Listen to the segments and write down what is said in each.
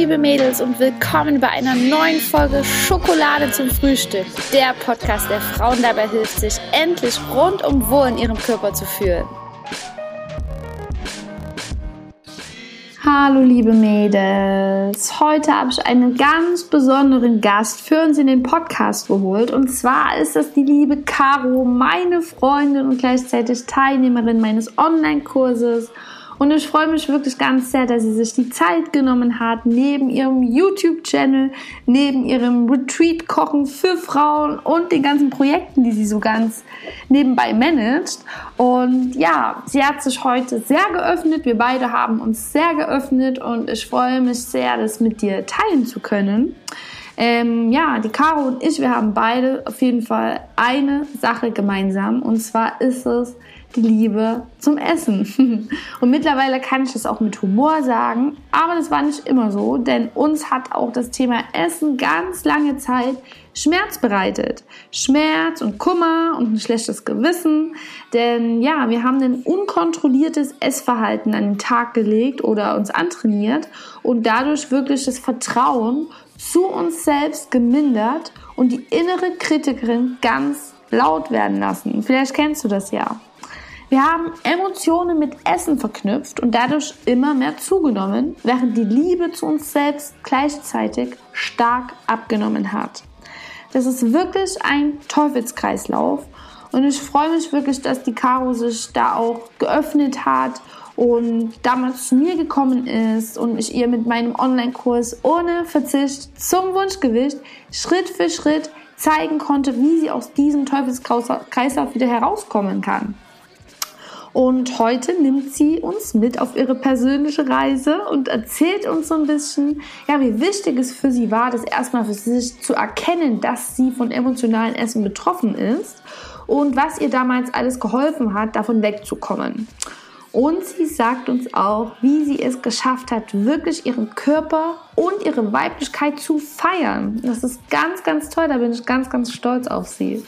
liebe Mädels und willkommen bei einer neuen Folge Schokolade zum Frühstück. Der Podcast, der Frauen dabei hilft, sich endlich rundum wohl in ihrem Körper zu fühlen. Hallo liebe Mädels, heute habe ich einen ganz besonderen Gast für uns in den Podcast geholt und zwar ist das die liebe Caro, meine Freundin und gleichzeitig Teilnehmerin meines Online-Kurses und ich freue mich wirklich ganz sehr, dass sie sich die Zeit genommen hat, neben ihrem YouTube-Channel, neben ihrem Retreat-Kochen für Frauen und den ganzen Projekten, die sie so ganz nebenbei managt. Und ja, sie hat sich heute sehr geöffnet. Wir beide haben uns sehr geöffnet und ich freue mich sehr, das mit dir teilen zu können. Ähm, ja, die Caro und ich, wir haben beide auf jeden Fall eine Sache gemeinsam. Und zwar ist es, die Liebe zum Essen. Und mittlerweile kann ich das auch mit Humor sagen, aber das war nicht immer so, denn uns hat auch das Thema Essen ganz lange Zeit Schmerz bereitet. Schmerz und Kummer und ein schlechtes Gewissen, denn ja, wir haben ein unkontrolliertes Essverhalten an den Tag gelegt oder uns antrainiert und dadurch wirklich das Vertrauen zu uns selbst gemindert und die innere Kritikerin ganz laut werden lassen. Vielleicht kennst du das ja. Wir haben Emotionen mit Essen verknüpft und dadurch immer mehr zugenommen, während die Liebe zu uns selbst gleichzeitig stark abgenommen hat. Das ist wirklich ein Teufelskreislauf und ich freue mich wirklich, dass die Caro sich da auch geöffnet hat und damals zu mir gekommen ist und ich ihr mit meinem Online-Kurs ohne Verzicht zum Wunschgewicht Schritt für Schritt zeigen konnte, wie sie aus diesem Teufelskreislauf wieder herauskommen kann. Und heute nimmt sie uns mit auf ihre persönliche Reise und erzählt uns so ein bisschen, ja, wie wichtig es für sie war, das erstmal für sich zu erkennen, dass sie von emotionalen Essen betroffen ist und was ihr damals alles geholfen hat, davon wegzukommen. Und sie sagt uns auch, wie sie es geschafft hat, wirklich ihren Körper und ihre Weiblichkeit zu feiern. Das ist ganz, ganz toll. Da bin ich ganz, ganz stolz auf sie.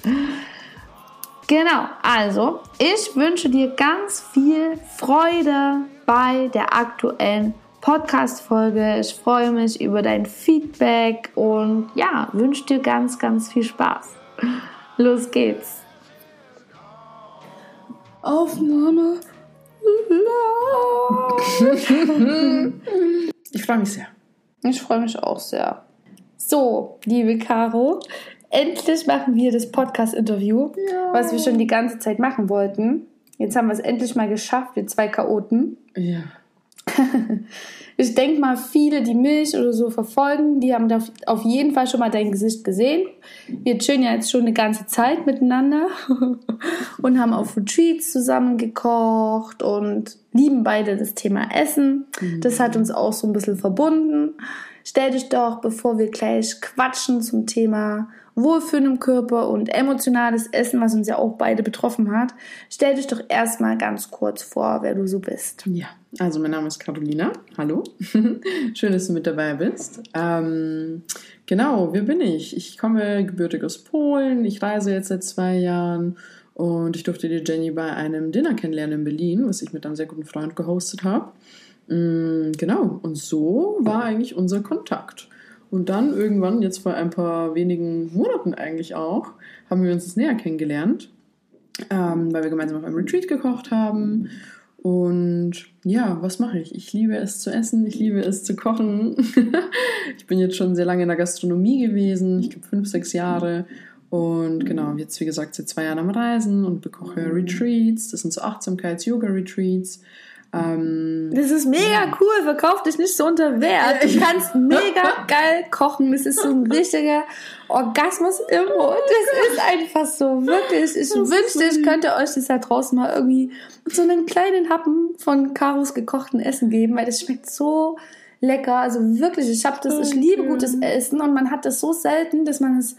Genau, also ich wünsche dir ganz viel Freude bei der aktuellen Podcast-Folge. Ich freue mich über dein Feedback und ja, wünsche dir ganz, ganz viel Spaß. Los geht's. Aufnahme. Ich freue mich sehr. Ich freue mich auch sehr. So, liebe Caro, endlich machen wir das Podcast-Interview, ja. was wir schon die ganze Zeit machen wollten. Jetzt haben wir es endlich mal geschafft, wir zwei Chaoten. Ja. ich denke mal, viele, die mich oder so verfolgen, die haben auf jeden Fall schon mal dein Gesicht gesehen. Wir chillen ja jetzt schon eine ganze Zeit miteinander und haben auf Retreats zusammen gekocht und lieben beide das Thema Essen. Das hat uns auch so ein bisschen verbunden. Stell dich doch, bevor wir gleich quatschen zum Thema Wohlfühlen im Körper und emotionales Essen, was uns ja auch beide betroffen hat. Stell dich doch erstmal ganz kurz vor, wer du so bist. Ja, also mein Name ist Carolina. Hallo. Schön, dass du mit dabei bist. Ähm, genau, wer bin ich? Ich komme gebürtig aus Polen. Ich reise jetzt seit zwei Jahren und ich durfte die Jenny bei einem Dinner kennenlernen in Berlin, was ich mit einem sehr guten Freund gehostet habe. Mm, genau, und so war eigentlich unser Kontakt. Und dann irgendwann, jetzt vor ein paar wenigen Monaten eigentlich auch, haben wir uns das näher kennengelernt, ähm, weil wir gemeinsam auf einem Retreat gekocht haben. Und ja, was mache ich? Ich liebe es zu essen, ich liebe es zu kochen. ich bin jetzt schon sehr lange in der Gastronomie gewesen, ich glaube fünf, sechs Jahre. Und genau, jetzt wie gesagt seit zwei Jahren am Reisen und bekoche Retreats. Das sind so Achtsamkeits-Yoga-Retreats. Ähm, das ist mega cool, verkauf dich nicht so unter Wert. Du kannst mega geil kochen. Das ist so ein richtiger Orgasmus im Mund. Das ist einfach so, wirklich. Ich wünschte, ich könnte euch das da draußen mal irgendwie so einen kleinen Happen von Karos gekochten Essen geben, weil das schmeckt so lecker. Also wirklich, ich habe das, ich liebe gutes Essen und man hat das so selten, dass man es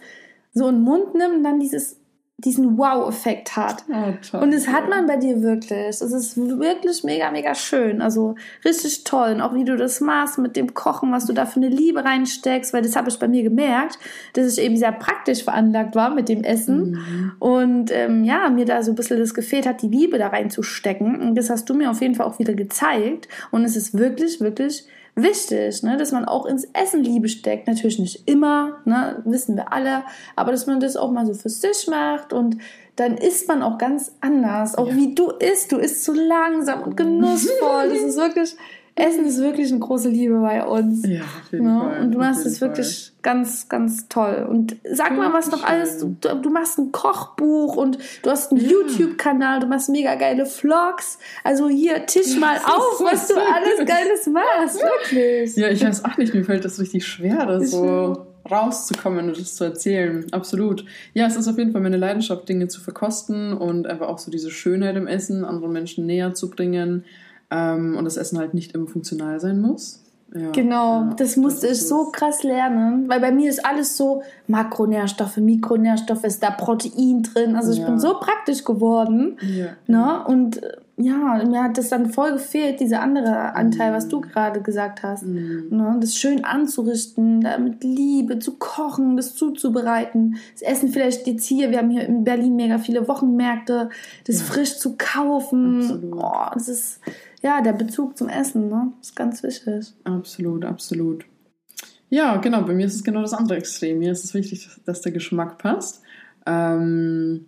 so in den Mund nimmt und dann dieses diesen Wow-Effekt hat. Oh, und das hat man bei dir wirklich. Es ist wirklich mega, mega schön. Also richtig toll. Und auch wie du das machst mit dem Kochen, was du da für eine Liebe reinsteckst, weil das habe ich bei mir gemerkt, dass ich eben sehr praktisch veranlagt war mit dem Essen. Mhm. Und ähm, ja, mir da so ein bisschen das gefehlt hat, die Liebe da reinzustecken. Und das hast du mir auf jeden Fall auch wieder gezeigt. Und es ist wirklich, wirklich wichtig, ne, dass man auch ins Essen Liebe steckt. Natürlich nicht immer, ne, wissen wir alle, aber dass man das auch mal so für sich macht und dann isst man auch ganz anders. Auch ja. wie du isst. Du isst so langsam und genussvoll. Das ist wirklich, Essen ist wirklich eine große Liebe bei uns. Ja, auf jeden ne? Fall. Und du machst es wirklich ganz, ganz toll. Und sag ja, mal, was noch alles. Du, du, machst ein Kochbuch und du hast einen ja. YouTube-Kanal, du machst mega geile Vlogs. Also hier, tisch mal auf, was du alles Geiles machst. Wirklich. Ja, ich weiß auch nicht, mir fällt das richtig schwer, das so rauszukommen und das zu erzählen. Absolut. Ja, es ist auf jeden Fall meine Leidenschaft, Dinge zu verkosten und einfach auch so diese Schönheit im Essen anderen Menschen näher zu bringen ähm, und das Essen halt nicht immer funktional sein muss. Ja, genau, ja, das musste das ich so krass lernen, weil bei mir ist alles so Makronährstoffe, Mikronährstoffe, ist da Protein drin. Also ich ja. bin so praktisch geworden. Ne? Und ja, mir hat das dann voll gefehlt, dieser andere Anteil, mhm. was du mhm. gerade gesagt hast. Mhm. Ne, das schön anzurichten, da mit Liebe zu kochen, das zuzubereiten. Das Essen vielleicht jetzt hier, wir haben hier in Berlin mega viele Wochenmärkte, das frisch zu kaufen. Oh, das ist, ja, der Bezug zum Essen, ne? Ist ganz wichtig. Absolut, absolut. Ja, genau, bei mir ist es genau das andere Extrem. Mir ist es wichtig, dass der Geschmack passt. Ähm,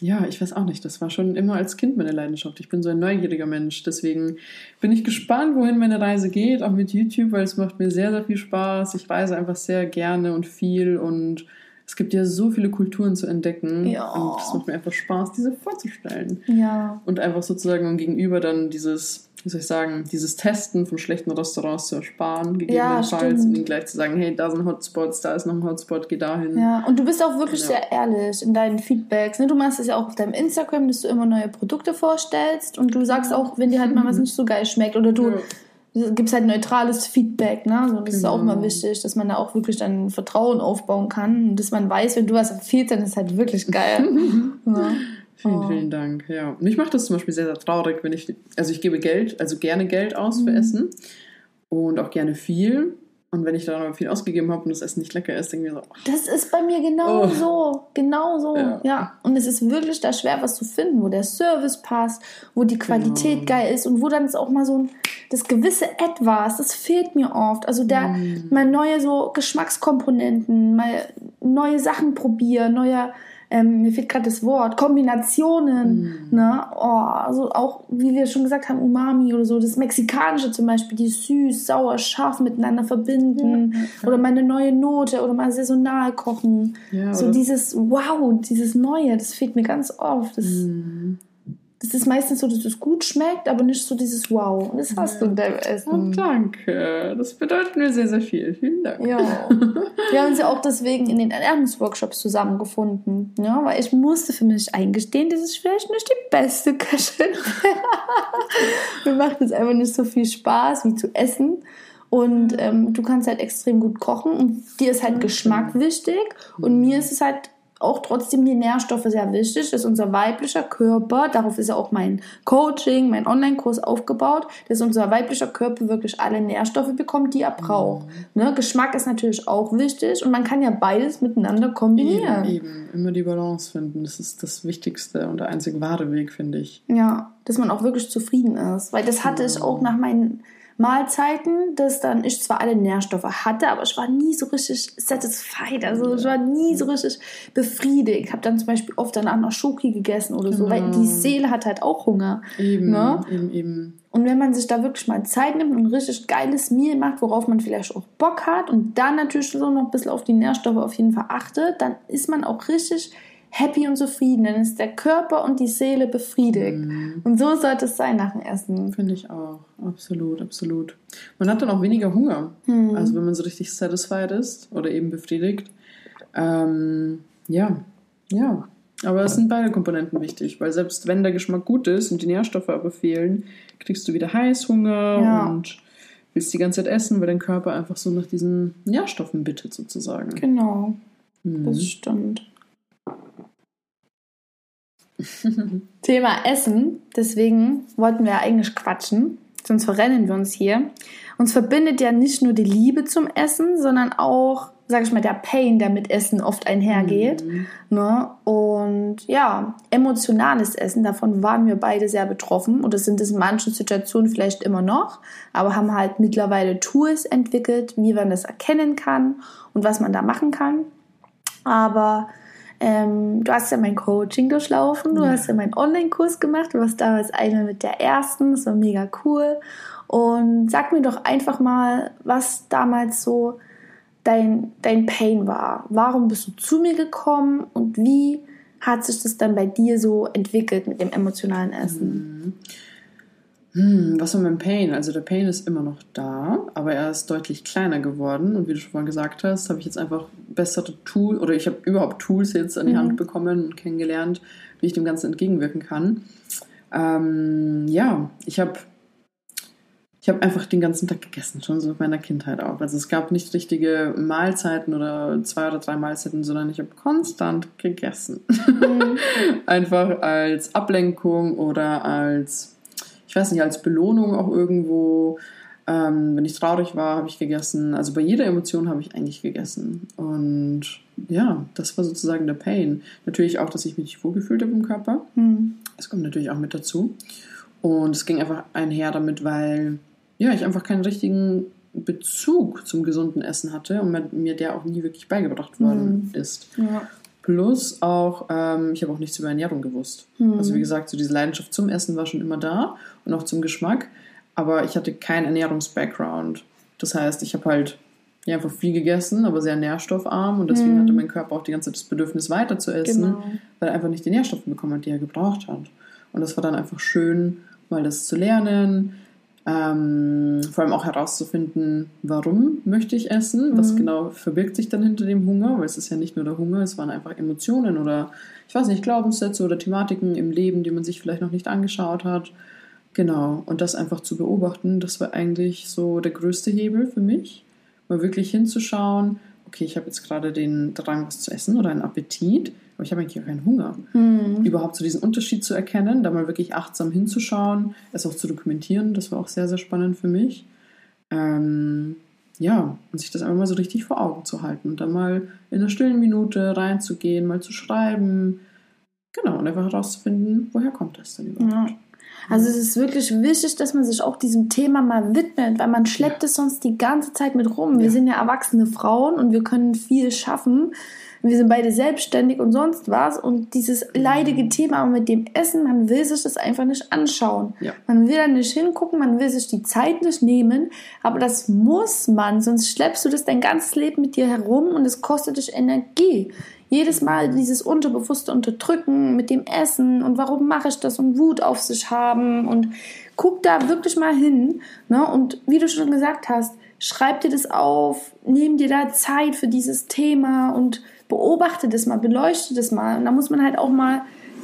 ja, ich weiß auch nicht. Das war schon immer als Kind meine Leidenschaft. Ich bin so ein neugieriger Mensch. Deswegen bin ich gespannt, wohin meine Reise geht, auch mit YouTube, weil es macht mir sehr, sehr viel Spaß. Ich reise einfach sehr gerne und viel und es gibt ja so viele Kulturen zu entdecken. Ja. Und es macht mir einfach Spaß, diese vorzustellen. Ja. Und einfach sozusagen um gegenüber dann dieses wie soll ich sagen, dieses Testen von schlechten Restaurants zu ersparen, gegebenenfalls, ja, und ihnen gleich zu sagen, hey, da sind Hotspots, da ist noch ein Hotspot, geh dahin. Ja, und du bist auch wirklich ja. sehr ehrlich in deinen Feedbacks. Ne? Du machst es ja auch auf deinem Instagram, dass du immer neue Produkte vorstellst und du sagst auch, wenn dir halt mal was nicht so geil schmeckt oder du ja. Gibst halt neutrales Feedback. Ne? Also das genau. ist auch immer genau. wichtig, dass man da auch wirklich dann Vertrauen aufbauen kann und dass man weiß, wenn du was empfiehlst, dann ist es halt wirklich geil. ja. Vielen, oh. vielen Dank. Ja. Und ich mache das zum Beispiel sehr, sehr traurig, wenn ich, also ich gebe Geld, also gerne Geld aus mhm. für Essen und auch gerne viel. Und wenn ich dann aber viel ausgegeben habe und das Essen nicht lecker ist, denke ich mir so. Das ist bei mir genau oh. so. Genau so. Ja. ja. Und es ist wirklich da schwer, was zu finden, wo der Service passt, wo die Qualität genau. geil ist und wo dann ist auch mal so ein, das gewisse Etwas, das fehlt mir oft. Also der, mm. mal neue so Geschmackskomponenten, mal neue Sachen probieren, neue ähm, mir fehlt gerade das Wort, Kombinationen, mm. ne? Oh, also auch, wie wir schon gesagt haben, Umami oder so, das Mexikanische zum Beispiel, die süß, sauer, scharf miteinander verbinden ja, oder meine neue Note oder mal saisonal kochen. Ja, so dieses Wow, dieses Neue, das fehlt mir ganz oft. Das, mm. Das ist meistens so, dass es gut schmeckt, aber nicht so dieses Wow. Und das hast du in deinem Essen. Oh, danke. Das bedeutet mir sehr, sehr viel. Vielen Dank. Ja. Wir haben uns ja auch deswegen in den Ernährungsworkshops zusammengefunden. Ja, weil ich musste für mich eingestehen, das ist vielleicht nicht die beste Köchin. Mir macht es einfach nicht so viel Spaß wie zu essen. Und ähm, du kannst halt extrem gut kochen und dir ist halt Geschmack wichtig und mir ist es halt auch trotzdem die Nährstoffe sehr wichtig. Das ist unser weiblicher Körper. Darauf ist ja auch mein Coaching, mein Online-Kurs aufgebaut, dass unser weiblicher Körper wirklich alle Nährstoffe bekommt, die er braucht. Mhm. Ne? Geschmack ist natürlich auch wichtig und man kann ja beides miteinander kombinieren. Eben, eben. immer die Balance finden. Das ist das Wichtigste und der einzig wahre Weg, finde ich. Ja, dass man auch wirklich zufrieden ist. Weil das hatte ich auch nach meinen Mahlzeiten, dass dann ich zwar alle Nährstoffe hatte, aber ich war nie so richtig satisfied, also ich war nie so richtig befriedigt. Ich habe dann zum Beispiel oft danach noch Schoki gegessen oder so, weil die genau. Seele hat halt auch Hunger. Eben, ne? eben, eben. Und wenn man sich da wirklich mal Zeit nimmt und ein richtig geiles Meal macht, worauf man vielleicht auch Bock hat und dann natürlich so noch ein bisschen auf die Nährstoffe auf jeden Fall achtet, dann ist man auch richtig happy und zufrieden. Dann ist der Körper und die Seele befriedigt. Mhm. Und so sollte es sein nach dem Essen. Finde ich auch. Absolut, absolut. Man hat dann auch weniger Hunger. Mhm. Also wenn man so richtig satisfied ist oder eben befriedigt. Ähm, ja, ja. Aber es sind beide Komponenten wichtig, weil selbst wenn der Geschmack gut ist und die Nährstoffe aber fehlen, kriegst du wieder Heißhunger ja. und willst die ganze Zeit essen, weil dein Körper einfach so nach diesen Nährstoffen bittet sozusagen. Genau. Mhm. Das stimmt. Thema Essen. Deswegen wollten wir eigentlich quatschen, sonst verrennen wir uns hier. Uns verbindet ja nicht nur die Liebe zum Essen, sondern auch sag ich mal, der Pain, der mit Essen oft einhergeht. Mhm. Ne? Und ja, emotionales Essen, davon waren wir beide sehr betroffen. Und das sind es in manchen Situationen vielleicht immer noch, aber haben halt mittlerweile Tools entwickelt, wie man das erkennen kann und was man da machen kann. Aber ähm, du hast ja mein Coaching durchlaufen, du ja. hast ja meinen Online-Kurs gemacht, du warst damals eine mit der ersten, das war mega cool. Und sag mir doch einfach mal, was damals so dein, dein Pain war. Warum bist du zu mir gekommen und wie hat sich das dann bei dir so entwickelt mit dem emotionalen Essen? Hm, was war mein Pain? Also der Pain ist immer noch da, aber er ist deutlich kleiner geworden. Und wie du schon mal gesagt hast, habe ich jetzt einfach bessere Tools oder ich habe überhaupt Tools jetzt an die mhm. Hand bekommen und kennengelernt, wie ich dem Ganzen entgegenwirken kann. Ähm, ja, ich habe ich habe einfach den ganzen Tag gegessen, schon so in meiner Kindheit auch. Also es gab nicht richtige Mahlzeiten oder zwei oder drei Mahlzeiten, sondern ich habe konstant gegessen. Mhm. einfach als Ablenkung oder als, ich weiß nicht, als Belohnung auch irgendwo. Ähm, wenn ich traurig war, habe ich gegessen. Also bei jeder Emotion habe ich eigentlich gegessen. Und ja, das war sozusagen der Pain. Natürlich auch, dass ich mich nicht wohlgefühlt habe im Körper. Mhm. Das kommt natürlich auch mit dazu. Und es ging einfach einher damit, weil ja, ich einfach keinen richtigen Bezug zum gesunden Essen hatte und mir der auch nie wirklich beigebracht worden mhm. ist. Ja. Plus auch, ähm, ich habe auch nichts über Ernährung gewusst. Mhm. Also wie gesagt, so diese Leidenschaft zum Essen war schon immer da und auch zum Geschmack, aber ich hatte keinen Ernährungsbackground. Das heißt, ich habe halt ja, einfach viel gegessen, aber sehr nährstoffarm und deswegen mhm. hatte mein Körper auch die ganze Zeit das Bedürfnis weiter zu essen, genau. weil er einfach nicht die Nährstoffe bekommen hat, die er gebraucht hat. Und das war dann einfach schön, mal das zu lernen, ähm, vor allem auch herauszufinden, warum möchte ich essen, was mhm. genau verbirgt sich dann hinter dem Hunger, weil es ist ja nicht nur der Hunger, es waren einfach Emotionen oder ich weiß nicht, Glaubenssätze oder Thematiken im Leben, die man sich vielleicht noch nicht angeschaut hat. Genau, und das einfach zu beobachten, das war eigentlich so der größte Hebel für mich, mal wirklich hinzuschauen, okay, ich habe jetzt gerade den Drang, was zu essen oder einen Appetit, aber ich habe eigentlich auch keinen Hunger. Mhm. Überhaupt so diesen Unterschied zu erkennen, da mal wirklich achtsam hinzuschauen, es auch zu dokumentieren, das war auch sehr, sehr spannend für mich. Ähm, ja, und sich das einfach mal so richtig vor Augen zu halten und dann mal in einer stillen Minute reinzugehen, mal zu schreiben. Genau, und einfach herauszufinden, woher kommt das denn überhaupt. Ja. Also es ist wirklich wichtig, dass man sich auch diesem Thema mal widmet, weil man schleppt ja. es sonst die ganze Zeit mit rum. Wir ja. sind ja erwachsene Frauen und wir können viel schaffen wir sind beide selbstständig und sonst was. Und dieses leidige Thema mit dem Essen, man will sich das einfach nicht anschauen. Ja. Man will da nicht hingucken, man will sich die Zeit nicht nehmen. Aber das muss man, sonst schleppst du das dein ganzes Leben mit dir herum und es kostet dich Energie. Jedes Mal dieses unterbewusste Unterdrücken mit dem Essen und warum mache ich das und Wut auf sich haben und guck da wirklich mal hin. Ne? Und wie du schon gesagt hast, schreib dir das auf, nimm dir da Zeit für dieses Thema und beobachte das mal, beleuchte das mal. Und da muss man halt auch mal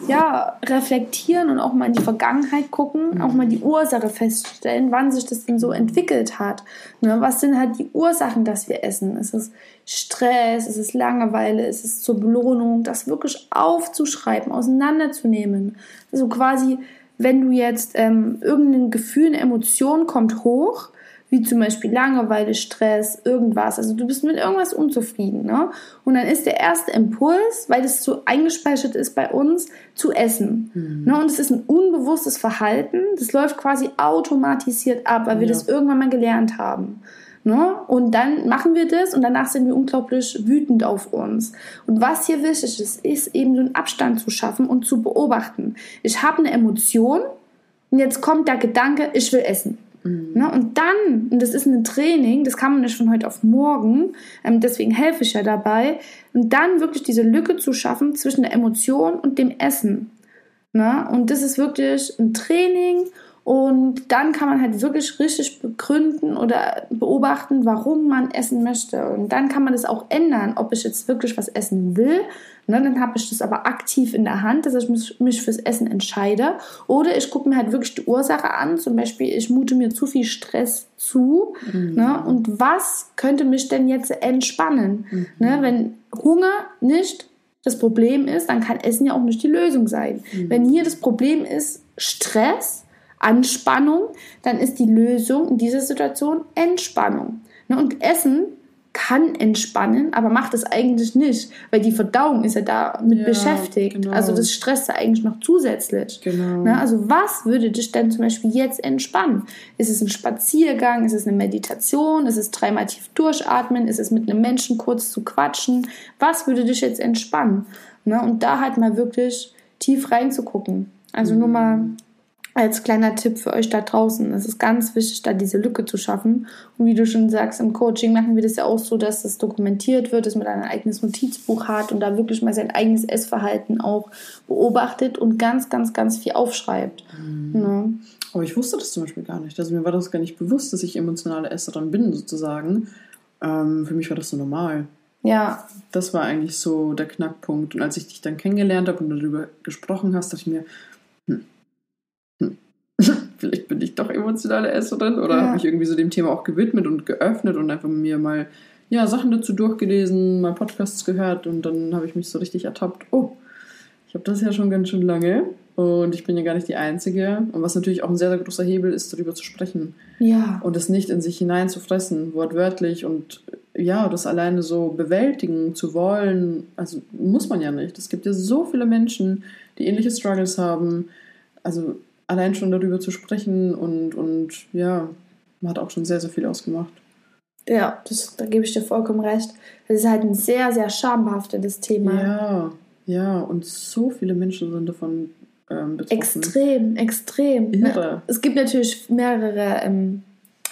ja, reflektieren und auch mal in die Vergangenheit gucken, mhm. auch mal die Ursache feststellen, wann sich das denn so entwickelt hat. Ne, was sind halt die Ursachen, dass wir essen? Ist es Stress, ist es Langeweile, ist es zur Belohnung? Das wirklich aufzuschreiben, auseinanderzunehmen. Also quasi, wenn du jetzt ähm, irgendein Gefühl, eine Emotion kommt hoch, wie zum Beispiel Langeweile, Stress, irgendwas. Also du bist mit irgendwas unzufrieden. Ne? Und dann ist der erste Impuls, weil das so eingespeichert ist bei uns, zu essen. Mhm. Ne? Und es ist ein unbewusstes Verhalten. Das läuft quasi automatisiert ab, weil wir ja. das irgendwann mal gelernt haben. Ne? Und dann machen wir das und danach sind wir unglaublich wütend auf uns. Und was hier wichtig ist, ist eben so einen Abstand zu schaffen und zu beobachten. Ich habe eine Emotion und jetzt kommt der Gedanke, ich will essen. Mhm. Ne? Und dann, und das ist ein Training, das kann man nicht von heute auf morgen, ähm, deswegen helfe ich ja dabei, und dann wirklich diese Lücke zu schaffen zwischen der Emotion und dem Essen. Ne? Und das ist wirklich ein Training und dann kann man halt wirklich richtig begründen oder beobachten, warum man essen möchte. Und dann kann man das auch ändern, ob ich jetzt wirklich was essen will. Ne, dann habe ich das aber aktiv in der Hand, dass ich mich, fürs Essen entscheide. Oder ich gucke mir halt wirklich die Ursache an. Zum Beispiel, ich mute mir zu viel Stress zu. Mhm. Ne, und was könnte mich denn jetzt entspannen? Mhm. Ne, wenn Hunger nicht das Problem ist, dann kann Essen ja auch nicht die Lösung sein. Mhm. Wenn hier das Problem ist Stress, Anspannung, dann ist die Lösung in dieser Situation Entspannung. Ne, und Essen kann entspannen, aber macht es eigentlich nicht, weil die Verdauung ist ja damit ja, beschäftigt. Genau. Also das stresst ja eigentlich noch zusätzlich. Genau. Ne? Also was würde dich denn zum Beispiel jetzt entspannen? Ist es ein Spaziergang? Ist es eine Meditation? Ist es dreimal tief durchatmen? Ist es mit einem Menschen kurz zu quatschen? Was würde dich jetzt entspannen? Ne? Und da halt mal wirklich tief reinzugucken. Also mhm. nur mal als kleiner Tipp für euch da draußen. Es ist ganz wichtig, da diese Lücke zu schaffen. Und wie du schon sagst, im Coaching machen wir das ja auch so, dass das dokumentiert wird, dass man ein eigenes Notizbuch hat und da wirklich mal sein eigenes Essverhalten auch beobachtet und ganz, ganz, ganz viel aufschreibt. Mhm. Ja. Ne? Aber ich wusste das zum Beispiel gar nicht. Also mir war das gar nicht bewusst, dass ich emotionale Esserin bin, sozusagen. Ähm, für mich war das so normal. Ja. Das war eigentlich so der Knackpunkt. Und als ich dich dann kennengelernt habe und darüber gesprochen hast, dachte ich mir, hm, vielleicht bin ich doch emotionale Esserin oder ja. habe mich irgendwie so dem Thema auch gewidmet und geöffnet und einfach mir mal ja, Sachen dazu durchgelesen, mal Podcasts gehört und dann habe ich mich so richtig ertappt, oh, ich habe das ja schon ganz schön lange und ich bin ja gar nicht die Einzige. Und was natürlich auch ein sehr, sehr großer Hebel ist, darüber zu sprechen. Ja. Und es nicht in sich hineinzufressen, wortwörtlich und ja, das alleine so bewältigen zu wollen, also muss man ja nicht. Es gibt ja so viele Menschen, die ähnliche Struggles haben. Also allein schon darüber zu sprechen und, und ja, man hat auch schon sehr, sehr viel ausgemacht. Ja, das, da gebe ich dir vollkommen recht. Das ist halt ein sehr, sehr schambehaftetes Thema. Ja, ja, und so viele Menschen sind davon ähm, betroffen. Extrem, extrem. Ne? Irre. Es gibt natürlich mehrere ähm,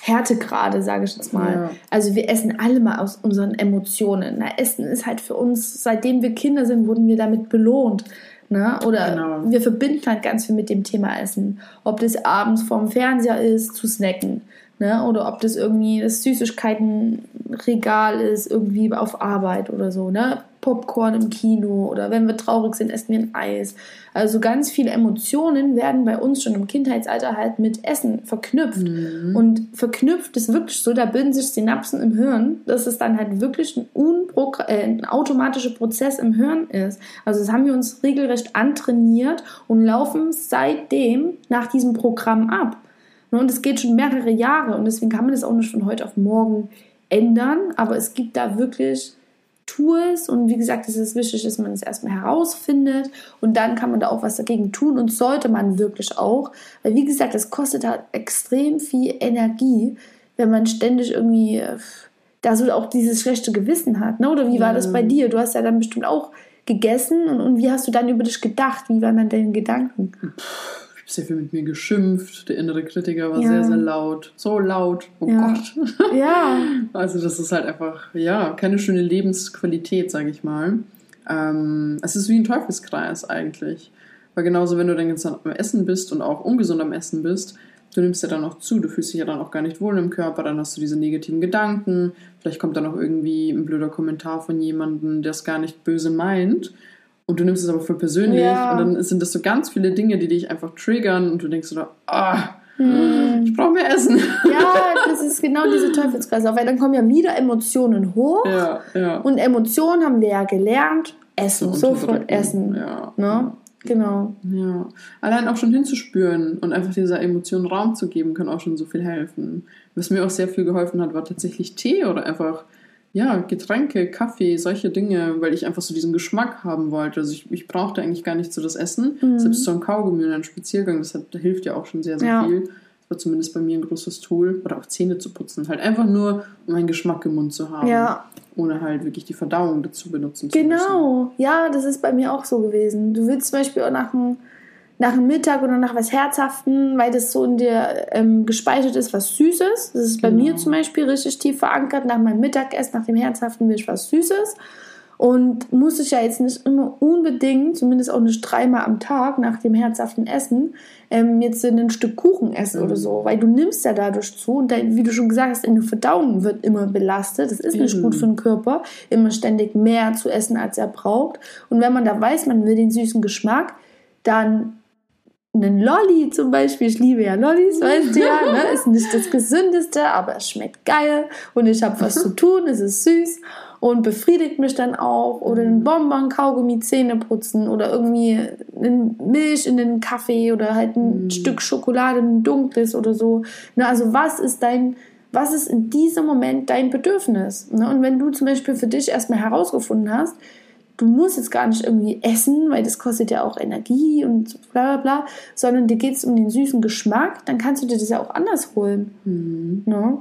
Härtegrade, sage ich jetzt mal. Ja. Also wir essen alle mal aus unseren Emotionen. Na, Essen ist halt für uns, seitdem wir Kinder sind, wurden wir damit belohnt. Ne? Oder genau. wir verbinden halt ganz viel mit dem Thema Essen. Ob das abends vorm Fernseher ist, zu snacken. Ne? Oder ob das irgendwie das Süßigkeitenregal ist, irgendwie auf Arbeit oder so. Ne? Popcorn im Kino oder wenn wir traurig sind, essen wir ein Eis. Also ganz viele Emotionen werden bei uns schon im Kindheitsalter halt mit Essen verknüpft. Mhm. Und verknüpft ist wirklich so, da bilden sich Synapsen im Hirn, dass es dann halt wirklich ein, äh, ein automatischer Prozess im Hirn ist. Also das haben wir uns regelrecht antrainiert und laufen seitdem nach diesem Programm ab. Und es geht schon mehrere Jahre und deswegen kann man das auch nicht von heute auf morgen ändern. Aber es gibt da wirklich Tools und wie gesagt, es ist wichtig, dass man es erstmal herausfindet und dann kann man da auch was dagegen tun und sollte man wirklich auch, weil wie gesagt, es kostet halt extrem viel Energie, wenn man ständig irgendwie äh, da so auch dieses schlechte Gewissen hat, ne? Oder wie war das bei dir? Du hast ja dann bestimmt auch gegessen und, und wie hast du dann über dich gedacht? Wie waren dann deine Gedanken? Sehr viel mit mir geschimpft. Der innere Kritiker war ja. sehr, sehr laut. So laut. Oh ja. Gott. Ja. Also das ist halt einfach, ja, keine schöne Lebensqualität, sage ich mal. Ähm, es ist wie ein Teufelskreis eigentlich. Weil genauso, wenn du dann jetzt am Essen bist und auch ungesund am Essen bist, du nimmst ja dann auch zu, du fühlst dich ja dann auch gar nicht wohl im Körper, dann hast du diese negativen Gedanken, vielleicht kommt dann auch irgendwie ein blöder Kommentar von jemandem, der es gar nicht böse meint und du nimmst es aber voll persönlich ja. und dann sind das so ganz viele Dinge, die dich einfach triggern und du denkst so, ah, hm. ich brauche mehr Essen. Ja, das ist genau diese Teufelskreise, weil dann kommen ja wieder Emotionen hoch ja, ja. und Emotionen haben wir ja gelernt, Essen, sofort Essen. Ja. Ne? Genau. Ja. Allein auch schon hinzuspüren und einfach dieser Emotion Raum zu geben, kann auch schon so viel helfen. Was mir auch sehr viel geholfen hat, war tatsächlich Tee oder einfach ja, Getränke, Kaffee, solche Dinge, weil ich einfach so diesen Geschmack haben wollte. Also ich, ich brauchte eigentlich gar nicht so das Essen. Mhm. Selbst so ein Kaugummi und ein Spaziergang, das, hat, hilft ja auch schon sehr, sehr ja. viel. Das war zumindest bei mir ein großes Tool. Oder auch Zähne zu putzen. Halt einfach nur, um einen Geschmack im Mund zu haben. Ja. Ohne halt wirklich die Verdauung dazu benutzen zu genau. müssen. Genau, ja, das ist bei mir auch so gewesen. Du willst zum Beispiel auch nach einem nach dem Mittag oder nach was Herzhaften, weil das so in dir ähm, gespeichert ist, was Süßes. Das ist bei genau. mir zum Beispiel richtig tief verankert. Nach meinem Mittagessen, nach dem Herzhaften will ich was Süßes. Und muss ich ja jetzt nicht immer unbedingt, zumindest auch nicht dreimal am Tag nach dem herzhaften Essen, ähm, jetzt ein Stück Kuchen essen mhm. oder so, weil du nimmst ja dadurch zu und dein, wie du schon gesagt hast, deine Verdauung wird immer belastet. Das ist nicht mhm. gut für den Körper, immer ständig mehr zu essen, als er braucht. Und wenn man da weiß, man will den süßen Geschmack, dann einen Lolli zum Beispiel, ich liebe ja Lollis, weißt du ja, ne? ist nicht das Gesündeste, aber es schmeckt geil und ich habe was zu tun, es ist süß und befriedigt mich dann auch oder einen Bonbon, Kaugummi, Zähne putzen oder irgendwie eine Milch in den Kaffee oder halt ein mm. Stück Schokolade, ein dunkles oder so. Ne? Also was ist dein was ist in diesem Moment dein Bedürfnis? Ne? Und wenn du zum Beispiel für dich erstmal herausgefunden hast, du musst jetzt gar nicht irgendwie essen, weil das kostet ja auch Energie und bla bla bla, sondern dir geht es um den süßen Geschmack, dann kannst du dir das ja auch anders holen. Mhm. Ne?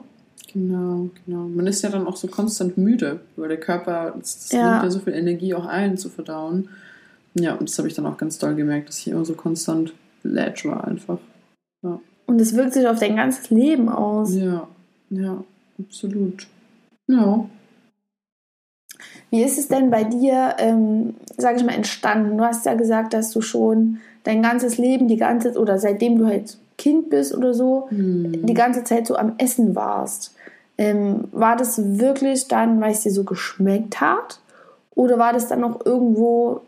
Genau, genau. Man ist ja dann auch so konstant müde, weil der Körper, das, ja. nimmt ja so viel Energie auch ein zu verdauen. Ja, und das habe ich dann auch ganz doll gemerkt, dass ich immer so konstant lätsch war einfach. Ja. Und es wirkt sich auf dein ganzes Leben aus. Ja, ja, absolut. Ja. Wie ist es denn bei dir, ähm, sage ich mal, entstanden? Du hast ja gesagt, dass du schon dein ganzes Leben, die ganze oder seitdem du halt Kind bist oder so, hm. die ganze Zeit so am Essen warst. Ähm, war das wirklich dann, weil es dir so geschmeckt hat? Oder war das dann noch irgendwo,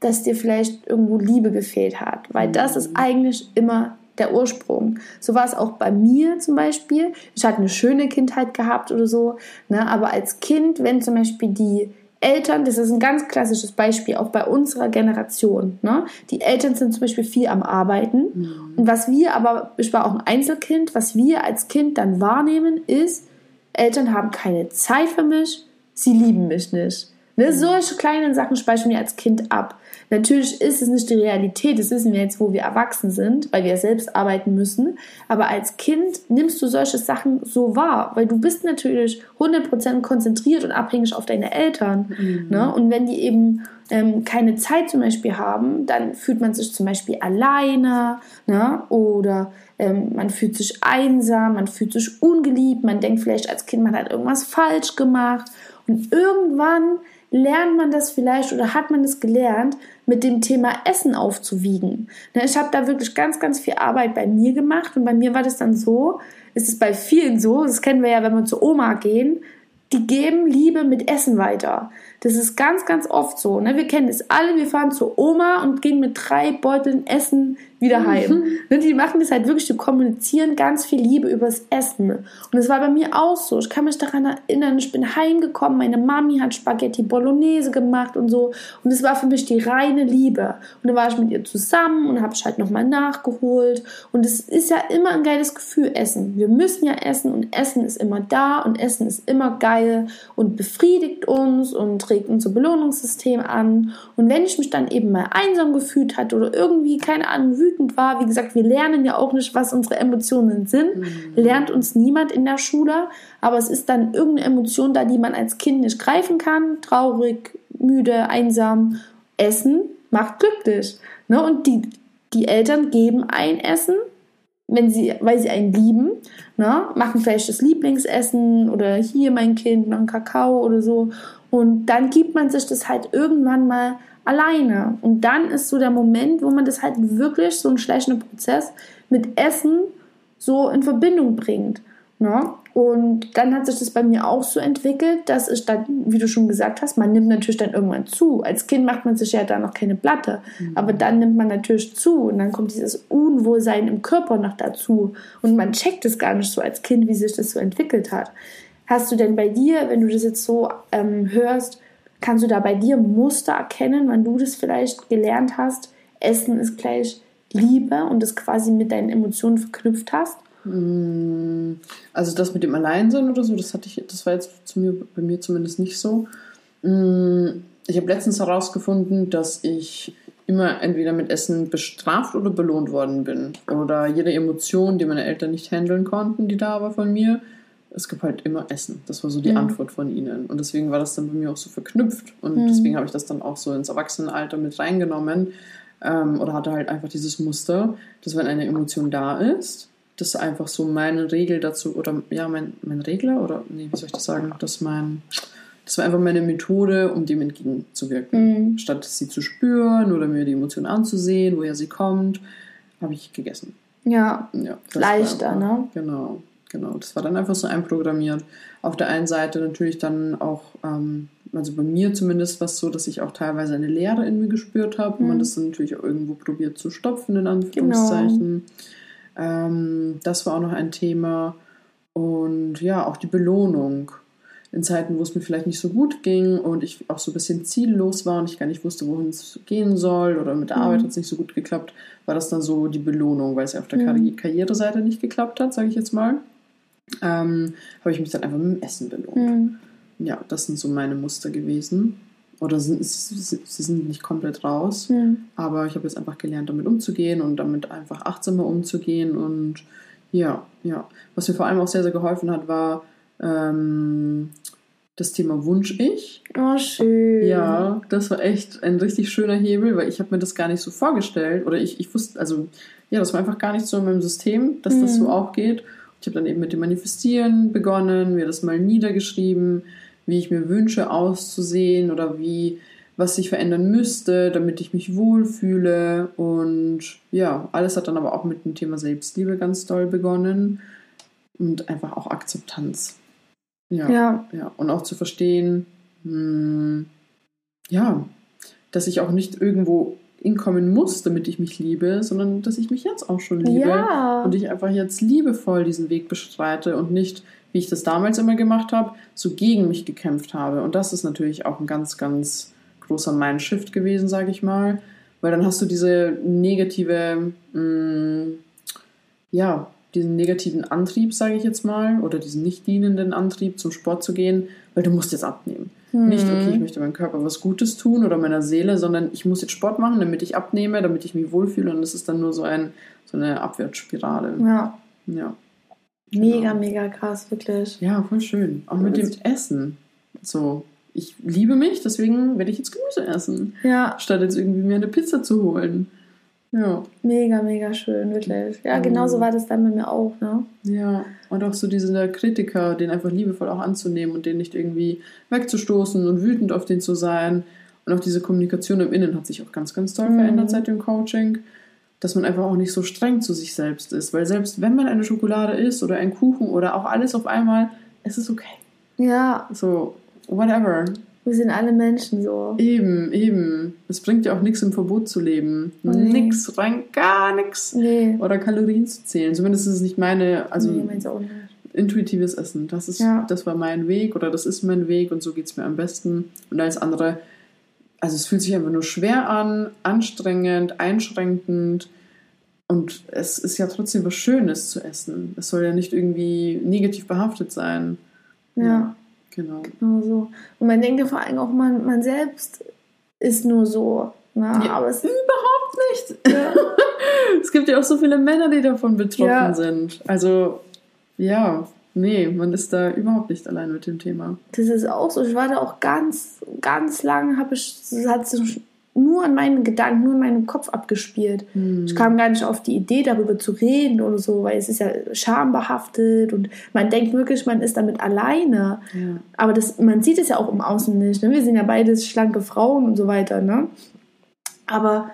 dass dir vielleicht irgendwo Liebe gefehlt hat? Weil das ist mhm. eigentlich immer der Ursprung. So war es auch bei mir zum Beispiel. Ich hatte eine schöne Kindheit gehabt oder so. Ne? Aber als Kind, wenn zum Beispiel die Eltern, das ist ein ganz klassisches Beispiel, auch bei unserer Generation. Ne? Die Eltern sind zum Beispiel viel am Arbeiten. Mhm. Und was wir aber, ich war auch ein Einzelkind, was wir als Kind dann wahrnehmen, ist, Eltern haben keine Zeit für mich, sie lieben mich nicht. Ne, solche kleinen Sachen speichern wir als Kind ab. Natürlich ist es nicht die Realität, das wissen wir jetzt, wo wir erwachsen sind, weil wir selbst arbeiten müssen. Aber als Kind nimmst du solche Sachen so wahr, weil du bist natürlich 100% konzentriert und abhängig auf deine Eltern. Mhm. Ne? Und wenn die eben ähm, keine Zeit zum Beispiel haben, dann fühlt man sich zum Beispiel alleine ne? oder ähm, man fühlt sich einsam, man fühlt sich ungeliebt, man denkt vielleicht als Kind, man hat irgendwas falsch gemacht. Und irgendwann lernt man das vielleicht oder hat man es gelernt, mit dem Thema Essen aufzuwiegen. Ne, ich habe da wirklich ganz, ganz viel Arbeit bei mir gemacht und bei mir war das dann so, ist es bei vielen so, das kennen wir ja, wenn wir zur Oma gehen, die geben Liebe mit Essen weiter. Das ist ganz, ganz oft so. Ne? Wir kennen es alle, wir fahren zur Oma und gehen mit drei Beuteln Essen wieder heim. Mhm. Die machen das halt wirklich, die kommunizieren ganz viel Liebe übers Essen. Und das war bei mir auch so. Ich kann mich daran erinnern, ich bin heimgekommen, meine Mami hat Spaghetti Bolognese gemacht und so. Und es war für mich die reine Liebe. Und dann war ich mit ihr zusammen und habe ich halt nochmal nachgeholt. Und es ist ja immer ein geiles Gefühl, Essen. Wir müssen ja essen und Essen ist immer da und Essen ist immer geil und befriedigt uns und trägt unser Belohnungssystem an. Und wenn ich mich dann eben mal einsam gefühlt hatte oder irgendwie, keine Ahnung, wütend war, wie gesagt, wir lernen ja auch nicht, was unsere Emotionen sind, mhm. lernt uns niemand in der Schule, aber es ist dann irgendeine Emotion da, die man als Kind nicht greifen kann, traurig, müde, einsam. Essen macht glücklich. Ne? Und die, die Eltern geben ein Essen, wenn sie, weil sie einen lieben, ne? machen vielleicht das Lieblingsessen oder hier mein Kind, noch einen Kakao oder so. Und dann gibt man sich das halt irgendwann mal alleine. Und dann ist so der Moment, wo man das halt wirklich, so einen schleichenden Prozess, mit Essen so in Verbindung bringt. Ne? Und dann hat sich das bei mir auch so entwickelt, dass ich dann, wie du schon gesagt hast, man nimmt natürlich dann irgendwann zu. Als Kind macht man sich ja da noch keine Platte, mhm. aber dann nimmt man natürlich zu und dann kommt dieses Unwohlsein im Körper noch dazu und man checkt es gar nicht so als Kind, wie sich das so entwickelt hat. Hast du denn bei dir, wenn du das jetzt so ähm, hörst, kannst du da bei dir Muster erkennen, wann du das vielleicht gelernt hast? Essen ist gleich Liebe und das quasi mit deinen Emotionen verknüpft hast? Mm, also das mit dem Alleinsein oder so, das hatte ich, das war jetzt zu mir, bei mir zumindest nicht so. Mm, ich habe letztens herausgefunden, dass ich immer entweder mit Essen bestraft oder belohnt worden bin. Oder jede Emotion, die meine Eltern nicht handeln konnten, die da war von mir, es gibt halt immer Essen. Das war so die mhm. Antwort von ihnen. Und deswegen war das dann bei mir auch so verknüpft. Und mhm. deswegen habe ich das dann auch so ins Erwachsenenalter mit reingenommen. Ähm, oder hatte halt einfach dieses Muster, dass wenn eine Emotion da ist, das einfach so meine Regel dazu, oder ja, mein, mein Regler, oder nee, wie soll ich das sagen, dass mein, das war einfach meine Methode, um dem entgegenzuwirken. Mhm. Statt sie zu spüren oder mir die Emotion anzusehen, woher sie kommt, habe ich gegessen. Ja, ja leichter, einfach, ne? Genau. Genau, das war dann einfach so einprogrammiert. Auf der einen Seite natürlich dann auch, ähm, also bei mir zumindest war es so, dass ich auch teilweise eine Leere in mir gespürt habe, mhm. man das dann natürlich auch irgendwo probiert zu stopfen, in Anführungszeichen. Genau. Ähm, das war auch noch ein Thema. Und ja, auch die Belohnung. In Zeiten, wo es mir vielleicht nicht so gut ging und ich auch so ein bisschen ziellos war und ich gar nicht wusste, wohin es gehen soll oder mit der mhm. Arbeit hat es nicht so gut geklappt, war das dann so die Belohnung, weil es ja auf der mhm. Karriereseite nicht geklappt hat, sage ich jetzt mal. Ähm, habe ich mich dann einfach mit dem Essen belohnt. Mhm. Ja, das sind so meine Muster gewesen. Oder sind, sie, sie sind nicht komplett raus, mhm. aber ich habe jetzt einfach gelernt, damit umzugehen und damit einfach achtsamer umzugehen. Und ja, ja. Was mir vor allem auch sehr, sehr geholfen hat, war ähm, das Thema Wunsch-Ich. Oh, schön. Ja, das war echt ein richtig schöner Hebel, weil ich habe mir das gar nicht so vorgestellt. Oder ich, ich wusste, also ja, das war einfach gar nicht so in meinem System, dass mhm. das so auch geht. Ich habe dann eben mit dem Manifestieren begonnen, mir das mal niedergeschrieben, wie ich mir wünsche auszusehen oder wie was sich verändern müsste, damit ich mich wohlfühle. Und ja, alles hat dann aber auch mit dem Thema Selbstliebe ganz doll begonnen und einfach auch Akzeptanz. Ja, ja. ja. Und auch zu verstehen, mh, hm, ja, dass ich auch nicht irgendwo hinkommen muss, damit ich mich liebe, sondern dass ich mich jetzt auch schon liebe ja. und ich einfach jetzt liebevoll diesen Weg bestreite und nicht, wie ich das damals immer gemacht habe, so gegen mich gekämpft habe. Und das ist natürlich auch ein ganz, ganz großer Mindshift gewesen, sage ich mal, weil dann hast du diese negative, mh, hm, ja, diesen negativen Antrieb, sage ich jetzt mal, oder diesen nicht dienenden Antrieb, zum Sport zu gehen, weil du musst jetzt abnehmen. Mhm. Nicht, okay, ich möchte meinem Körper was Gutes tun oder meiner Seele, sondern ich muss jetzt Sport machen, damit ich abnehme, damit ich mich wohlfühle und das ist dann nur so, ein, so eine Abwärtsspirale. Ja. Ja. Mega, genau. mega krass, wirklich. Ja, voll schön. Auch mit dem Essen. So, ich liebe mich, deswegen werde ich jetzt Gemüse essen. Ja. Statt jetzt irgendwie mir eine Pizza zu holen. Ja. Mega, mega schön, wirklich. Ja, genau so war das dann bei mir auch, ne? Ja, und auch so dieser Kritiker, den einfach liebevoll auch anzunehmen und den nicht irgendwie wegzustoßen und wütend auf den zu sein. Und auch diese Kommunikation im Innen hat sich auch ganz, ganz toll mhm. verändert seit dem Coaching. Dass man einfach auch nicht so streng zu sich selbst ist. Weil selbst wenn man eine Schokolade isst oder einen Kuchen oder auch alles auf einmal, es ist okay. Ja. So, whatever. Wir sind alle Menschen so. Eben, eben. Es bringt ja auch nichts im Verbot zu leben. Nee. Nix, rein gar nichts. Nee. Oder Kalorien zu zählen. Zumindest ist es nicht meine, also nee, intuitives Essen. Das ist, ja. das war mein Weg oder das ist mein Weg und so geht es mir am besten. Und als andere, also es fühlt sich einfach nur schwer an, anstrengend, einschränkend. Und es ist ja trotzdem was Schönes zu essen. Es soll ja nicht irgendwie negativ behaftet sein. ja. ja. Genau. Genau so. Und man denkt ja vor allem auch, man, man selbst ist nur so. Na, ne? ja, aber es überhaupt nicht. Ja. es gibt ja auch so viele Männer, die davon betroffen ja. sind. Also, ja, nee, man ist da überhaupt nicht allein mit dem Thema. Das ist auch so. Ich war da auch ganz, ganz lang, habe ich, hat nur an meinen Gedanken, nur in meinem Kopf abgespielt. Mhm. Ich kam gar nicht auf die Idee, darüber zu reden oder so, weil es ist ja schambehaftet und man denkt wirklich, man ist damit alleine. Ja. Aber das, man sieht es ja auch im Außen nicht. Ne? Wir sind ja beides schlanke Frauen und so weiter. Ne? Aber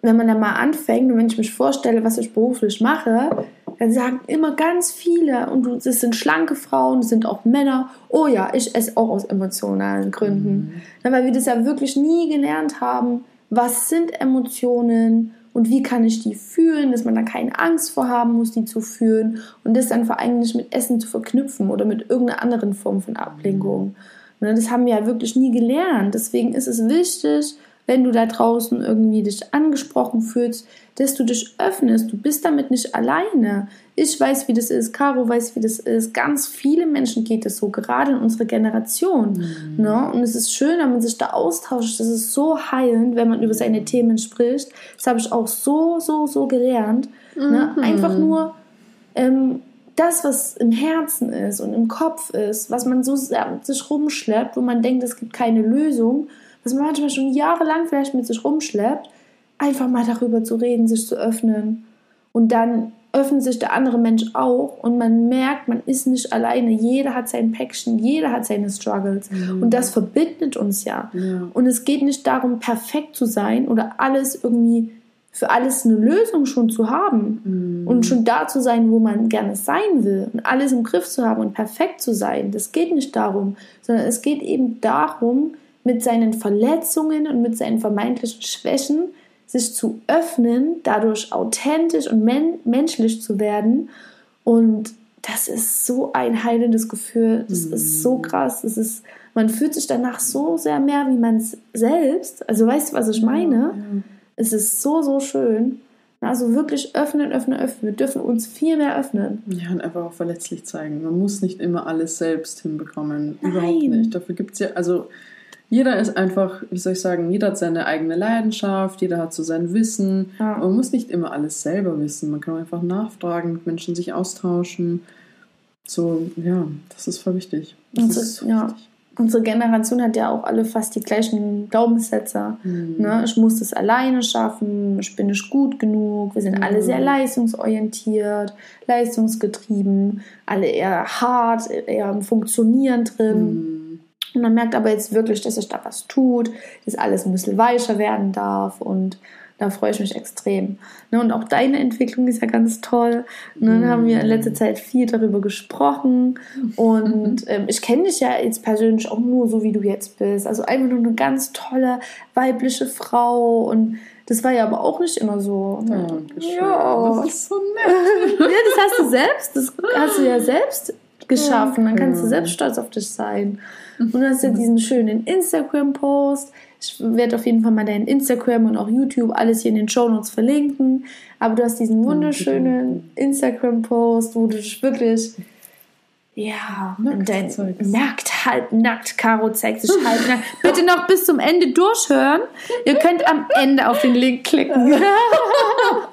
wenn man dann mal anfängt und wenn ich mich vorstelle, was ich beruflich mache, dann sagen immer ganz viele, und das sind schlanke Frauen, das sind auch Männer, oh ja, ich esse auch aus emotionalen Gründen. Mhm. weil wir das ja wirklich nie gelernt haben, was sind Emotionen und wie kann ich die fühlen, dass man da keine Angst vor haben muss, die zu fühlen und das dann vor allem nicht mit Essen zu verknüpfen oder mit irgendeiner anderen Form von Ablenkung. Mhm. Das haben wir ja wirklich nie gelernt. Deswegen ist es wichtig, wenn du da draußen irgendwie dich angesprochen fühlst, dass du dich öffnest. Du bist damit nicht alleine. Ich weiß, wie das ist, Caro weiß, wie das ist. Ganz viele Menschen geht es so, gerade in unserer Generation. Mhm. Ne? Und es ist schön, wenn man sich da austauscht. Das ist so heilend, wenn man über seine Themen spricht. Das habe ich auch so, so, so gelernt. Ne? Mhm. Ne? Einfach nur ähm, das, was im Herzen ist und im Kopf ist, was man so sich rumschleppt, wo man denkt, es gibt keine Lösung was man manchmal schon jahrelang vielleicht mit sich rumschleppt, einfach mal darüber zu reden, sich zu öffnen. Und dann öffnet sich der andere Mensch auch und man merkt, man ist nicht alleine. Jeder hat sein Päckchen, jeder hat seine Struggles. Mhm. Und das verbindet uns ja. ja. Und es geht nicht darum, perfekt zu sein oder alles irgendwie für alles eine Lösung schon zu haben mhm. und schon da zu sein, wo man gerne sein will und alles im Griff zu haben und perfekt zu sein. Das geht nicht darum, sondern es geht eben darum, mit seinen Verletzungen und mit seinen vermeintlichen Schwächen sich zu öffnen, dadurch authentisch und men menschlich zu werden. Und das ist so ein heilendes Gefühl. Das mhm. ist so krass. Das ist, man fühlt sich danach so sehr mehr wie man selbst. Also weißt du, was ich meine? Ja. Es ist so, so schön. Also wirklich öffnen, öffnen, öffnen. Wir dürfen uns viel mehr öffnen. Ja, und einfach auch verletzlich zeigen. Man muss nicht immer alles selbst hinbekommen. Nein. Überhaupt nicht. Dafür gibt es ja, also jeder ist einfach, wie soll ich sagen, jeder hat seine eigene Leidenschaft, jeder hat so sein Wissen. Ja. Man muss nicht immer alles selber wissen. Man kann einfach nachfragen, mit Menschen sich austauschen. So, ja, das ist voll wichtig. Das und ist so ja. wichtig unsere Generation hat ja auch alle fast die gleichen Glaubenssätze. Mhm. Ne? Ich muss das alleine schaffen, ich bin nicht gut genug, wir sind mhm. alle sehr leistungsorientiert, leistungsgetrieben, alle eher hart, eher im Funktionieren drin. Mhm. Und man merkt aber jetzt wirklich, dass sich da was tut, dass alles ein bisschen weicher werden darf und da freue ich mich extrem. Ne, und auch deine Entwicklung ist ja ganz toll. Ne, da haben wir in letzter Zeit viel darüber gesprochen. Und ähm, ich kenne dich ja jetzt persönlich auch nur so, wie du jetzt bist. Also einfach nur eine ganz tolle weibliche Frau. Und das war ja aber auch nicht immer so. Dankeschön. Ja. Das ist so nett. ja, das hast du selbst. Das hast du ja selbst geschaffen. Dann kannst du selbst stolz auf dich sein. Und du hast ja diesen schönen Instagram-Post ich werde auf jeden Fall mal dein Instagram und auch YouTube alles hier in den Show Notes verlinken. Aber du hast diesen wunderschönen Instagram-Post, wo du dich wirklich ja, nackt dein nackt, halb nackt, Caro zeigt sich halb nackt. Bitte noch bis zum Ende durchhören. Ihr könnt am Ende auf den Link klicken.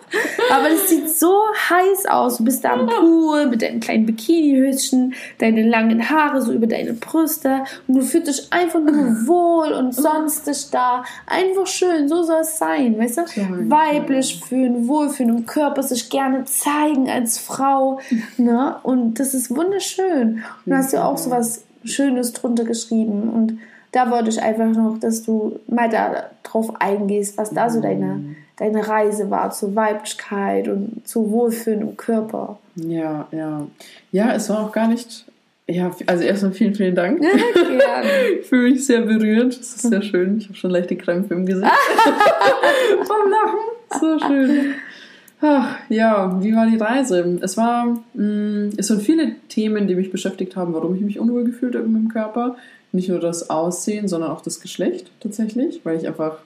Aber es sieht so heiß aus. Du bist da am Pool mit deinem kleinen Bikinihöschen, deine langen Haare so über deine Brüste und du fühlst dich einfach nur wohl und sonst dich da. Einfach schön, so soll es sein, weißt du? Weiblich fühlen, wohlfühlen im Körper, sich gerne zeigen als Frau. Ne? Und das ist wunderschön. Und du hast ja auch so was Schönes drunter geschrieben und da wollte ich einfach noch, dass du mal da drauf eingehst, was da so deine mhm deine Reise war zur Weiblichkeit und zu Wohlfühlen im Körper. Ja, ja. Ja, es war auch gar nicht. Ja, also erstmal vielen, vielen Dank. Ja, gerne. ich fühle mich sehr berührt. Das ist sehr schön. Ich habe schon leichte Krämpfe im Gesicht. Vom Lachen. So schön. Ach, ja, wie war die Reise? Es war, mh, mm, es waren viele Themen, die mich beschäftigt haben, warum ich mich unwohl gefühlt habe in meinem Körper. Nicht nur das Aussehen, sondern auch das Geschlecht tatsächlich, weil ich einfach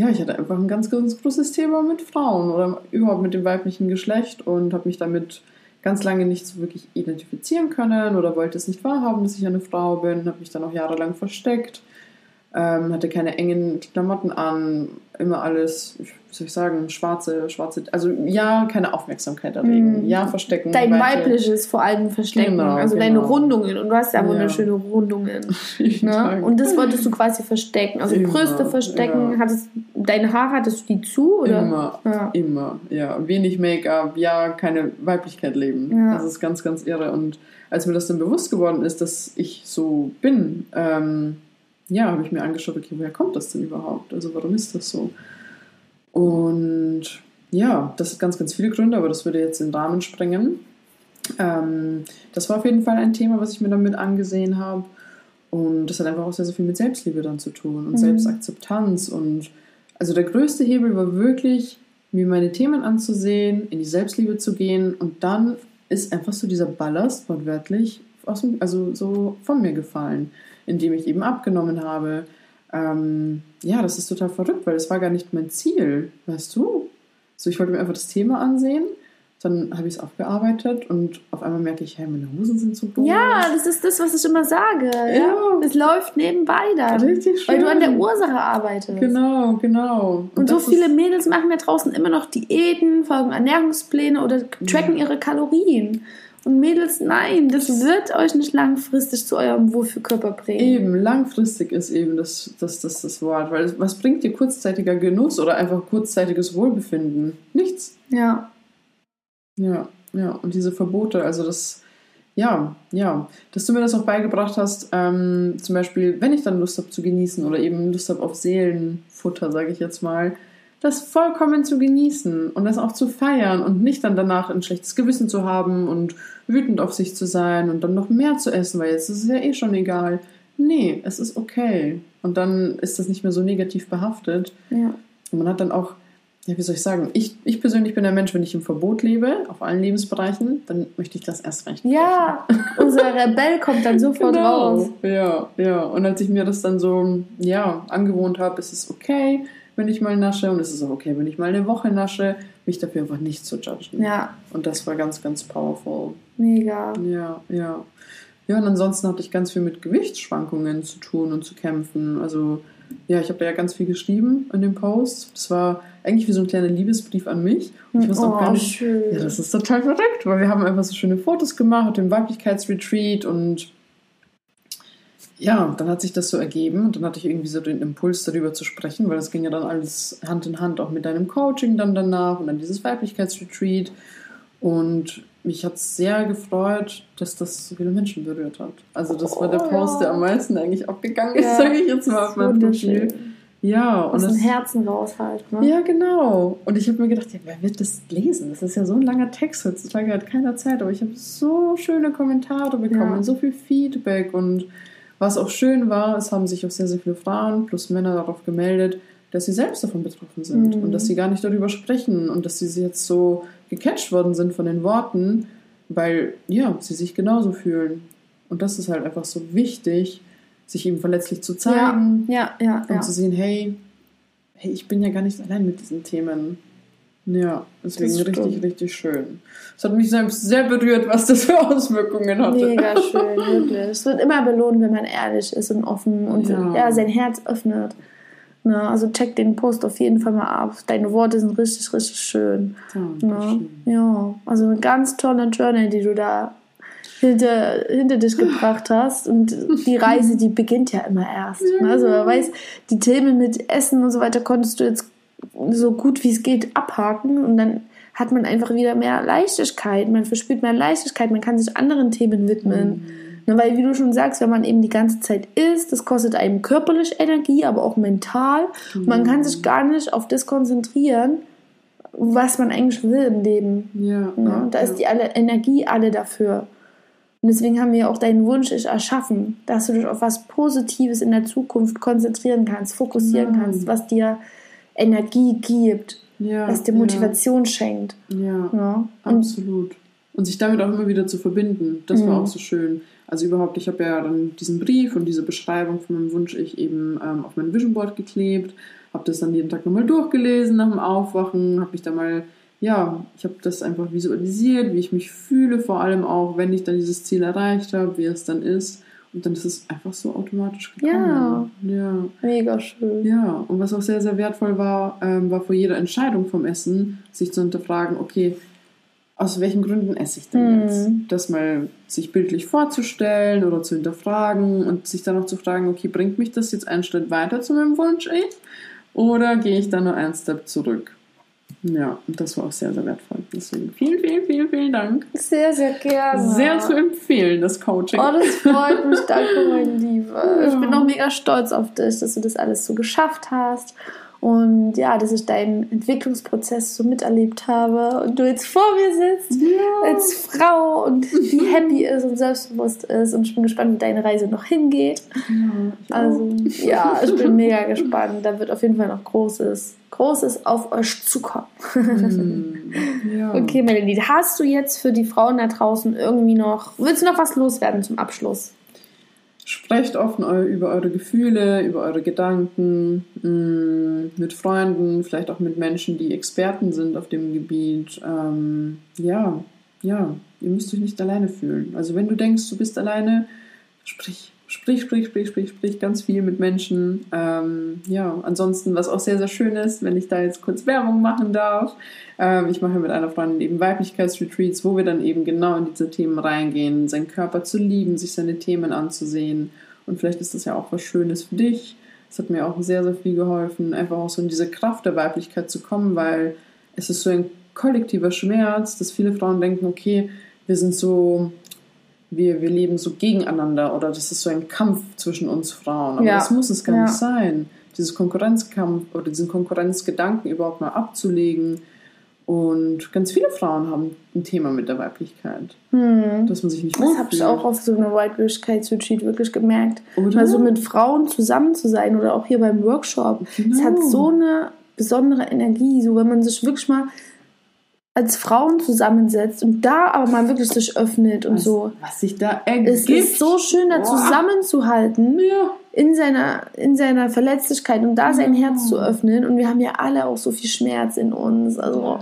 ja, ich hatte einfach ein ganz, ganz großes Thema mit Frauen oder überhaupt mit dem weiblichen Geschlecht und habe mich damit ganz lange nicht so wirklich identifizieren können oder wollte es nicht wahrhaben, dass ich eine Frau bin, habe mich dann auch jahrelang versteckt, ähm, hatte keine engen Klamotten an, immer alles, wie soll ich sagen, schwarze, schwarze, also ja, keine Aufmerksamkeit erregen, mm. ja, verstecken. Dein weibliches vor allem verstecken, genau, also genau. deine Rundungen und du hast ja wunderschöne ja. Rundungen. ne? Und das wolltest du quasi verstecken, also immer, Brüste verstecken, ja. hattest, deine Haare hattest du die zu oder? Immer, ja. immer, ja, wenig Make-up, ja, keine Weiblichkeit leben, das ist ganz, ganz irre und als mir das dann bewusst geworden ist, dass ich so bin, ähm, ja, habe ich mir angeschaut, okay, woher kommt das denn überhaupt? Also warum ist das so? Und ja, das hat ganz, ganz viele Gründe, aber das würde jetzt in den Rahmen sprengen. Ähm, das war auf jeden Fall ein Thema, was ich mir damit angesehen habe. Und das hat einfach auch sehr, sehr viel mit Selbstliebe dann zu tun und mhm. Selbstakzeptanz. Und also der größte Hebel war wirklich, mir meine Themen anzusehen, in die Selbstliebe zu gehen und dann ist einfach so dieser Ballast wortwörtlich aus dem, also so von mir gefallen, indem ich eben abgenommen habe, ähm, ja, das ist total verrückt, weil das war gar nicht mein Ziel, weißt du? So, ich wollte mir einfach das Thema ansehen, dann habe ich es aufgearbeitet und auf einmal merke ich, hey, meine Hosen sind so doof. Ja, das ist das, was ich immer sage. Ja. Es läuft nebenbei dann. Richtig schön. Weil du an der Ursache arbeitest. Genau, genau. Und, und so viele Mädels machen da draußen immer noch Diäten, folgen Ernährungspläne oder tracken ja. ihre Kalorien. Und Mädels, nein, das wird euch nicht langfristig zu eurem Wohlfühlkörper bringen. Eben, langfristig ist eben das, das, das, das Wort. Weil was bringt dir kurzzeitiger Genuss oder einfach kurzzeitiges Wohlbefinden? Nichts. Ja. Ja, ja. Und diese Verbote, also das, ja, ja. Dass du mir das auch beigebracht hast, ähm, zum Beispiel, wenn ich dann Lust habe zu genießen oder eben Lust habe auf Seelenfutter, sage ich jetzt mal, das vollkommen zu genießen und das auch zu feiern und nicht dann danach ein schlechtes Gewissen zu haben und wütend auf sich zu sein und dann noch mehr zu essen, weil jetzt ist es ja eh schon egal. Nee, es ist okay. Und dann ist das nicht mehr so negativ behaftet. Ja. Und man hat dann auch, ja, wie soll ich sagen, ich, ich persönlich bin der Mensch, wenn ich im Verbot lebe, auf allen Lebensbereichen, dann möchte ich das erst recht. Ja, unser Rebell kommt dann sofort genau. raus. Ja, ja. Und als ich mir das dann so, ja, angewohnt habe, ist es okay wenn ich mal nasche und es ist auch okay, wenn ich mal eine Woche nasche. mich dafür einfach nicht zu judgen. Ja. Und das war ganz, ganz powerful. Mega. Ja, ja. Ja, und ansonsten hatte ich ganz viel mit Gewichtsschwankungen zu tun und zu kämpfen. Also, ja, ich habe da ja ganz viel geschrieben in dem Post. Das war eigentlich wie so ein kleiner Liebesbrief an mich. Und ich wusste auch Oh, gar nicht. schön. Ja, das ist total verrückt, weil wir haben einfach so schöne Fotos gemacht, dem Weiblichkeitsretreat und ja, dann hat sich das so ergeben und dann hatte ich irgendwie so den Impuls darüber zu sprechen, weil das ging ja dann alles Hand in Hand auch mit deinem Coaching dann danach und dann dieses Weiblichkeitsretreat und mich hat es sehr gefreut, dass das so viele Menschen berührt hat. Also das war der Oh, Post, ja. der am meisten eigentlich abgegangen ist, Ja, sage ich jetzt mal auf meinem Profil. Ja, und Aus dem Herzen raus halt. Ne? ja, genau. Und ich habe mir gedacht, ja, wer wird das lesen? Das ist ja so ein langer Text. Heutzutage hat keiner Zeit. Aber ich habe so schöne Kommentare bekommen, Ja. so viel Feedback. Und was auch schön war, es haben sich auch sehr, sehr viele Frauen plus Männer darauf gemeldet, dass sie selbst davon betroffen sind Mhm. und dass sie gar nicht darüber sprechen und dass sie jetzt so gecatcht worden sind von den Worten, weil, ja, sie sich genauso fühlen. Und das ist halt einfach so wichtig, sich eben verletzlich zu zeigen Ja, ja, und ja. zu sehen, hey, hey, ich bin ja gar nicht allein mit diesen Themen. Ja, deswegen Das richtig, richtig schön. Es hat mich selbst sehr berührt, was das für Auswirkungen hatte. Mega schön, wirklich. Es wird immer belohnt, wenn man ehrlich ist und offen und Ja. ja. sein Herz öffnet. Ne? Also check den Post auf jeden Fall mal ab. Deine Worte sind richtig, richtig schön. Ne? Dankeschön. Ja, also eine ganz tolle Journey, die du da hinter, hinter dich gebracht hast. Und die Reise, die beginnt ja immer erst. Ne? Also, wer weiß, die Themen mit Essen und so weiter konntest du jetzt so gut wie es geht abhaken und dann hat man einfach wieder mehr Leichtigkeit. Man verspürt mehr Leichtigkeit, man kann sich anderen Themen widmen. Ne, weil, wie du schon sagst, wenn man eben die ganze Zeit isst, das kostet einem körperlich Energie, aber auch mental. Man kann sich gar nicht auf das konzentrieren, was man eigentlich will im Leben. Ja, ja, Da ist ja. die alle, Energie alle dafür. Und deswegen haben wir auch deinen Wunsch ich erschaffen, dass du dich auf was Positives in der Zukunft konzentrieren kannst, fokussieren Ja. kannst, was dir Energie gibt, ja, was dir Motivation schenkt. Ja, ja Ja? Und absolut. Und sich damit auch immer wieder zu verbinden, das war Mhm. auch so schön. Also überhaupt, ich habe ja dann diesen Brief und diese Beschreibung von meinem Wunsch ich eben ähm, auf mein Vision Board geklebt, habe das dann jeden Tag nochmal durchgelesen nach dem Aufwachen, habe mich da mal, ja, ich habe das einfach visualisiert, wie ich mich fühle, vor allem auch, wenn ich dann dieses Ziel erreicht habe, wie es dann ist. Und dann ist es einfach so automatisch gekommen. Ja. mega schön. Ja, und was auch sehr, sehr wertvoll war, ähm, war vor jeder Entscheidung vom Essen, sich zu hinterfragen, okay, aus welchen Gründen esse ich denn Mhm. jetzt? Das mal sich bildlich vorzustellen oder zu hinterfragen und sich dann auch zu fragen, okay, bringt mich das jetzt einen Schritt weiter zu meinem Wunsch ich? Oder gehe ich dann nur einen Step zurück? Ja, und das war auch sehr, sehr wertvoll. Deswegen vielen, vielen, vielen, vielen Dank. Sehr, sehr gerne. Sehr zu empfehlen, das Coaching. Oh, das freut mich. Danke, mein Lieber. Ich Ja. bin auch mega stolz auf dich, dass du das alles so geschafft hast. Und ja, dass ich deinen Entwicklungsprozess so miterlebt habe und du jetzt vor mir sitzt ja. als Frau und die happy ist und selbstbewusst ist. Und ich bin gespannt, wie deine Reise noch hingeht. ja, Also ja, ich bin mega gespannt. Da wird auf jeden Fall noch Großes, Großes auf euch zukommen. Hm, ja. Okay, Melanie, hast du jetzt für die Frauen da draußen irgendwie noch, willst du noch was loswerden zum Abschluss? Sprecht offen über eure Gefühle, über eure Gedanken, mh, mit Freunden, vielleicht auch mit Menschen, die Experten sind auf dem Gebiet. Ähm, ja, ja, ihr müsst euch nicht alleine fühlen. Also wenn du denkst, du bist alleine, sprich, sprich, sprich, sprich, sprich, sprich ganz viel mit Menschen. Ähm, ja, ansonsten, was auch sehr, sehr schön ist, wenn ich da jetzt kurz Werbung machen darf. Ähm, ich mache mit einer Freundin eben Weiblichkeitsretreats, wo wir dann eben genau in diese Themen reingehen, seinen Körper zu lieben, sich seine Themen anzusehen. Und vielleicht ist das ja auch was Schönes für dich. Das hat mir auch sehr, sehr viel geholfen, einfach auch so in diese Kraft der Weiblichkeit zu kommen, weil es ist so ein kollektiver Schmerz, dass viele Frauen denken, okay, wir sind so, wir, wir leben so gegeneinander oder das ist so ein Kampf zwischen uns Frauen. Aber Ja. das muss es gar Ja. nicht sein. Dieses Konkurrenzkampf oder diesen Konkurrenzgedanken überhaupt mal abzulegen. Und ganz viele Frauen haben ein Thema mit der Weiblichkeit, Hm. dass man sich nicht Das habe ich auch auf so einer White-Retreat wirklich gemerkt. Oder? Also mit Frauen zusammen zu sein oder auch hier beim Workshop. Es Genau. hat so eine besondere Energie, so wenn man sich wirklich mal als Frauen zusammensetzt und da aber mal wirklich sich öffnet und was, so. was sich da ergibt. Es ist so schön, da zusammenzuhalten Ja. in seiner, in seiner Verletzlichkeit und da sein Ja. Herz zu öffnen. Und wir haben ja alle auch so viel Schmerz in uns. Also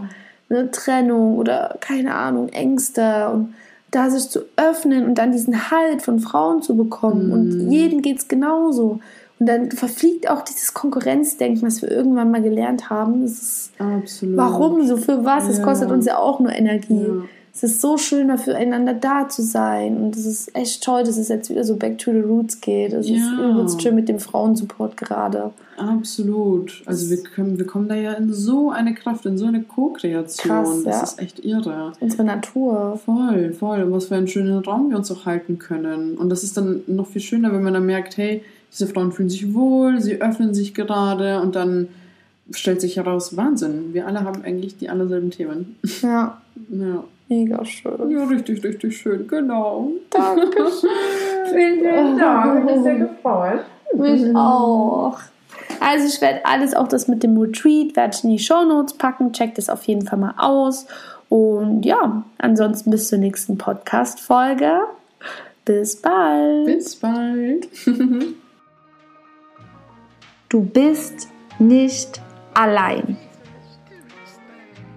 eine Trennung oder keine Ahnung, Ängste und da sich zu öffnen und dann diesen Halt von Frauen zu bekommen. Mm. Und jedem geht es genauso. Und dann verfliegt auch dieses Konkurrenzdenken, was wir irgendwann mal gelernt haben. Ist, Absolut. Warum so? Für was? Es ja. kostet uns ja auch nur Energie. Ja es ist so schön, füreinander da zu sein. Und es ist echt toll, dass es jetzt wieder so back to the roots geht. Es ja. ist übelst schön mit dem Frauensupport gerade. Absolut. Also wir, können, wir kommen da ja in so eine Kraft, in so eine Co-Kreation. Das ja. ist echt irre. Unsere Natur. Voll, voll. Und was für einen schönen Raum wir uns auch halten können. Und das ist dann noch viel schöner, wenn man dann merkt, hey, diese Frauen fühlen sich wohl, sie öffnen sich gerade und dann stellt sich heraus, Wahnsinn, wir alle haben eigentlich die allerselben Themen. Ja. ja. Mega schön. Ja, richtig, richtig schön, genau. Dankeschön. vielen, vielen Dank. Mich sehr gefreut. Mich auch. Also ich werde alles, auch das mit dem Retreat, werde ich in die Show Notes packen. Checkt es auf jeden Fall mal aus. Und ja, ansonsten bis zur nächsten Podcast-Folge. Bis bald. Bis bald. du bist nicht allein.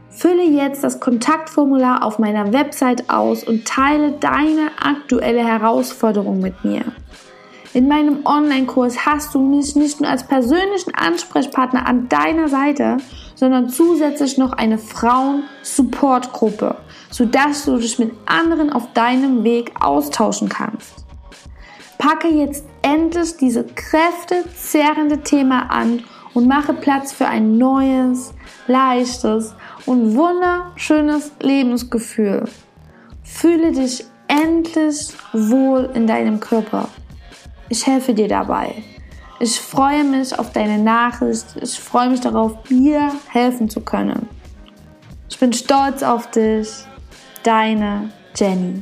Fülle jetzt das Kontaktformular auf meiner Website aus und teile deine aktuelle Herausforderung mit mir. In meinem Online-Kurs hast du mich nicht nur als persönlichen Ansprechpartner an deiner Seite, sondern zusätzlich noch eine Frauen-Support-Gruppe, sodass du dich mit anderen auf deinem Weg austauschen kannst. Packe jetzt endlich diese kräftezerrende Thema an und mache Platz für ein neues, leichtes und wunderschönes Lebensgefühl. Fühle dich endlich wohl in deinem Körper. Ich helfe dir dabei. Ich freue mich auf deine Nachricht. Ich freue mich darauf, dir helfen zu können. Ich bin stolz auf dich. Deine Jenny.